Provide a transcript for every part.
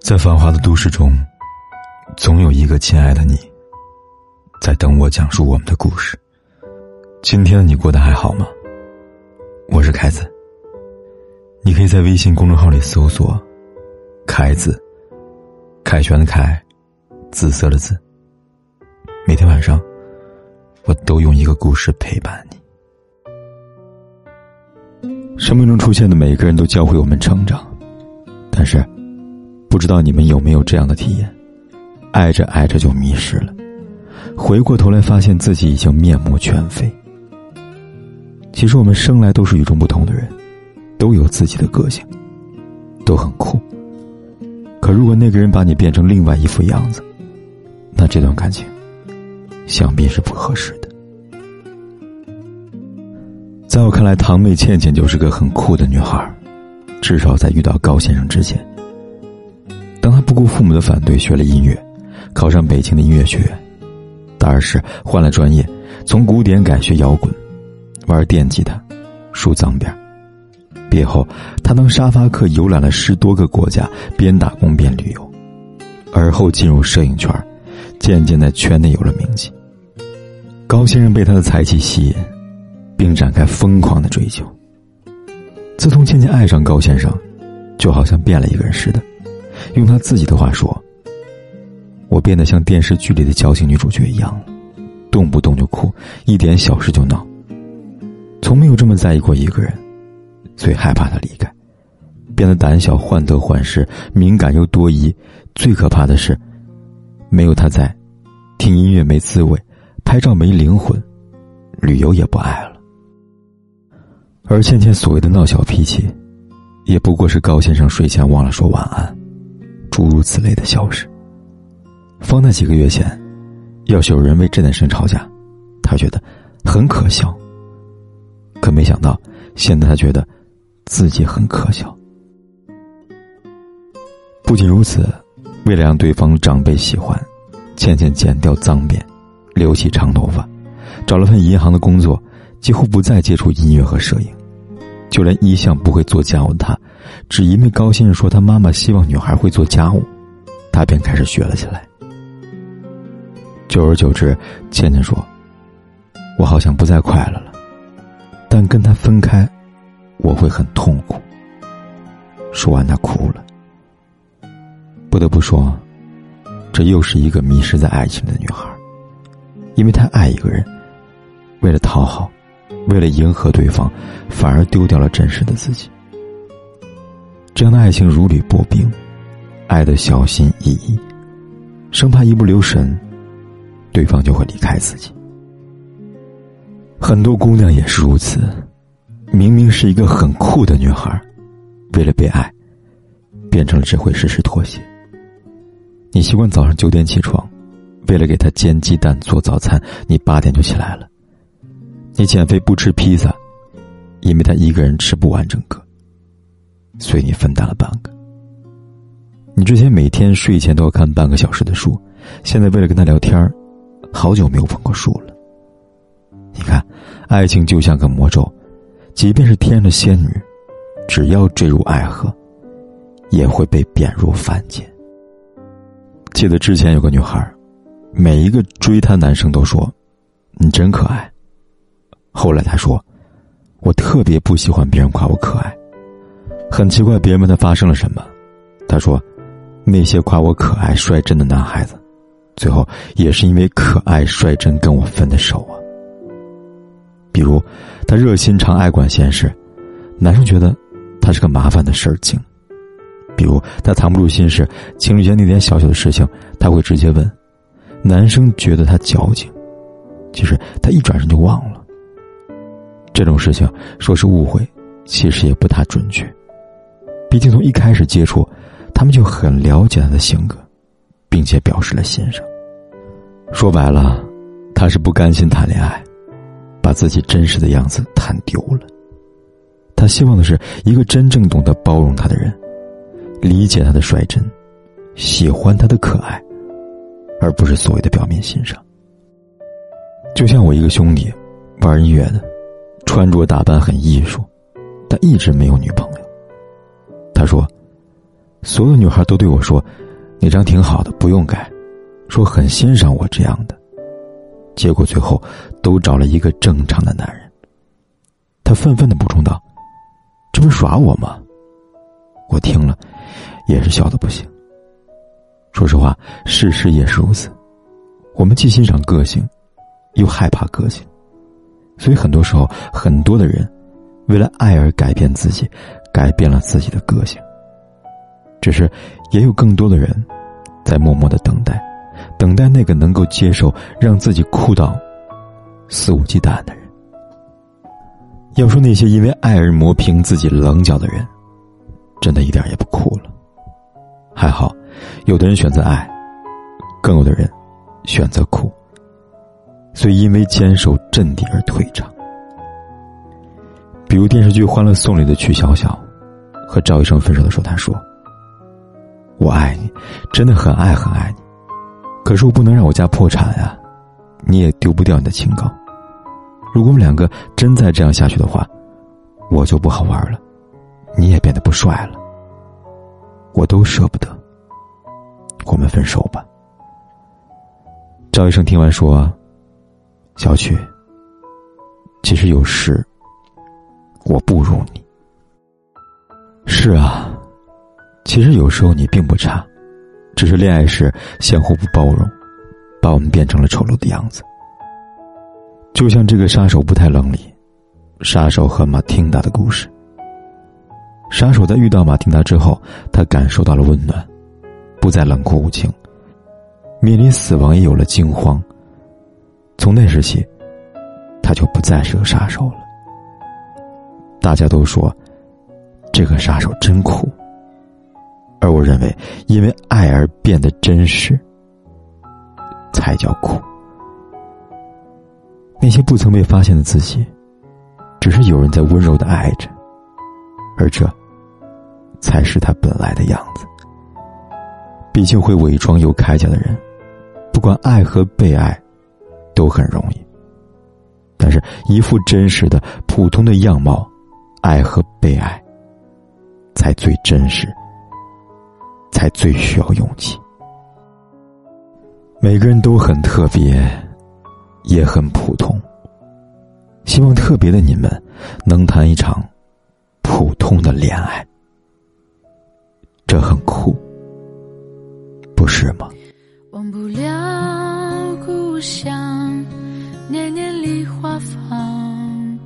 在繁华的都市中，总有一个亲爱的你，在等我讲述我们的故事。今天你过得还好吗？我是凯子。你可以在微信公众号里搜索“凯子”，凯旋的凯，紫色的紫。每天晚上，我都用一个故事陪伴你。生命中出现的每一个人都教会我们成长，但是。不知道你们有没有这样的体验？爱着爱着就迷失了，回过头来发现自己已经面目全非。其实我们生来都是与众不同的人，都有自己的个性，都很酷。可如果那个人把你变成另外一副样子，那这段感情想必是不合适的。在我看来，堂妹倩倩就是个很酷的女孩，至少在遇到高先生之前。当他不顾父母的反对学了音乐，考上北京的音乐学院，大二时换了专业，从古典改学摇滚，玩电吉他，梳脏辫。毕业后，他当沙发客游览了十多个国家，边打工边旅游。而后进入摄影圈，渐渐在圈内有了名气。高先生被他的才气吸引，并展开疯狂的追求。自从渐渐爱上高先生，就好像变了一个人似的。用他自己的话说：“我变得像电视剧里的矫情女主角一样，动不动就哭，一点小事就闹。从没有这么在意过一个人，最害怕他离开，变得胆小、患得患失、敏感又多疑。最可怕的是，没有他在，听音乐没滋味，拍照没灵魂，旅游也不爱了。而倩倩所谓的闹小脾气，也不过是高先生睡前忘了说晚安。”诸如此类的小事，放在几个月前，要是有人为这件事吵架，他觉得很可笑。可没想到，现在他觉得自己很可笑。不仅如此，为了让对方长辈喜欢，倩倩剪掉脏辫，留起长头发，找了份银行的工作，几乎不再接触音乐和摄影。就连一向不会做家务的他，只因为高先生说他妈妈希望女孩会做家务，他便开始学了起来。久而久之，倩倩说：“我好像不再快乐了，但跟他分开，我会很痛苦。”说完，他哭了。不得不说，这又是一个迷失在爱情的女孩，因为她爱一个人，为了讨好。为了迎合对方，反而丢掉了真实的自己。这样的爱情如履薄冰，爱的小心翼翼，生怕一不留神，对方就会离开自己。很多姑娘也是如此，明明是一个很酷的女孩，为了被爱，变成了只会事事妥协。你习惯早上九点起床，为了给他煎鸡蛋做早餐，你八点就起来了。你减肥不吃披萨，因为他一个人吃不完整个，所以你分担了半个。你之前每天睡前都要看半个小时的书，现在为了跟他聊天好久没有碰过书了。你看，爱情就像个魔咒，即便是天上的仙女，只要坠入爱河，也会被贬入凡间。记得之前有个女孩，每一个追她男生都说：“你真可爱。”后来他说：“我特别不喜欢别人夸我可爱。”很奇怪，别人问他发生了什么，他说：“那些夸我可爱、率真的男孩子，最后也是因为可爱、率真跟我分的手啊。”比如，他热心肠、爱管闲事，男生觉得他是个麻烦的事儿精；比如他藏不住心事，情侣间那点小小的事情他会直接问，男生觉得他矫情，其实他一转身就忘了。这种事情说是误会，其实也不太准确。毕竟从一开始接触，他们就很了解他的性格，并且表示了欣赏。说白了，他是不甘心谈恋爱，把自己真实的样子谈丢了。他希望的是一个真正懂得包容他的人，理解他的率真，喜欢他的可爱，而不是所谓的表面欣赏。就像我一个兄弟，玩音乐的。穿着打扮很艺术，但一直没有女朋友。他说：“所有女孩都对我说：“那张挺好的，不用改。”说很欣赏我这样的。结果最后都找了一个正常的男人。他愤愤的补充道：“这不是耍我吗？”我听了，也是笑的不行。说实话，事实也是如此。我们既欣赏个性，又害怕个性，所以很多时候，很多的人为了爱而改变自己，改变了自己的个性。只是，也有更多的人在默默的等待，等待那个能够接受让自己哭到肆无忌惮的人。要说那些因为爱而磨平自己棱角的人，真的一点也不酷了。还好，有的人选择爱，更有的人选择哭。所以因为坚守阵地而退场。比如电视剧《欢乐颂》里的曲筱绡，和赵医生分手的时候，他说。我爱你，真的很爱很爱你，可是我不能让我家破产呀，你也丢不掉你的清高。如果我们两个真再这样下去的话，我就不好玩了，你也变得不帅了，我都舍不得。我们分手吧。赵医生听完说：“小曲，其实有时我不如你。”是啊。其实有时候你并不差，只是恋爱时相互不包容，把我们变成了丑陋的样子。就像这个杀手不太冷里，杀手和马汀达的故事。杀手在遇到马汀达之后，他感受到了温暖，不再冷酷无情，面临死亡也有了惊慌。从那时起，他就不再是个杀手了。大家都说，这个杀手真酷。而我认为，因为爱而变得真实，才叫苦。那些不曾被发现的自己，只是有人在温柔的爱着，而这，才是他本来的样子。毕竟会伪装又铠甲的人，不管爱和被爱，都很容易。但是，一副真实的、普通的样貌，爱和被爱，才最真实。才最需要勇气。每个人都很特别，也很普通。希望特别的你们能谈一场普通的恋爱，这很酷，不是吗？忘不了故乡，梨花放，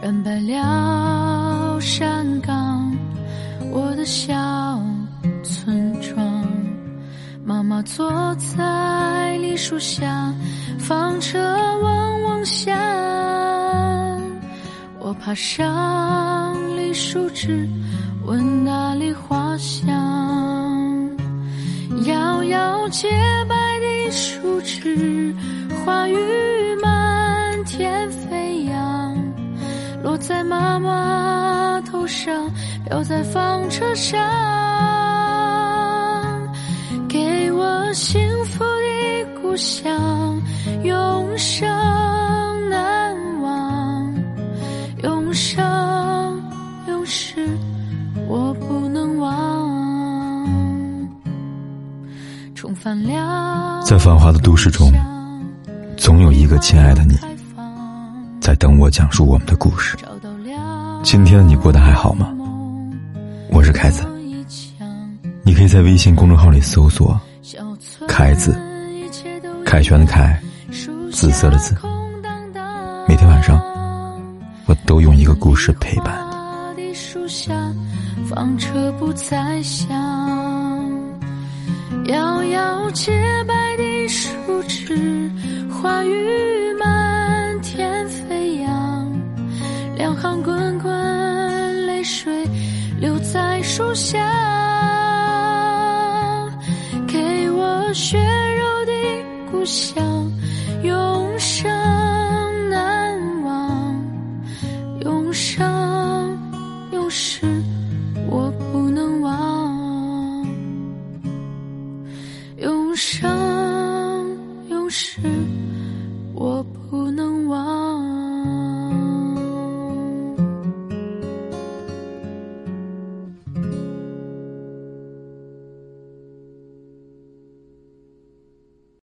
染白了山岗，我的小。村庄，妈妈坐在梨树下，纺车嗡嗡响。我爬上梨树枝，闻那梨花香。摇摇洁白的树枝，花雨在妈妈头上，飘在纺车上。给我幸福的故乡，永生难忘，永生永世我不能忘。重返了，在繁华的都市中，总有一个亲爱的你，在等我讲述我们的故事。今天的你过得还好吗？我是凯子，你可以在微信公众号里搜索。凯子，凯旋的凯，紫色的紫。每天晚上，我都用一个故事陪伴你。纺车不再响，摇摇洁白的树枝，花雨树下给我血肉的故乡，永生难忘，永生永世。我不能忘。永生永世。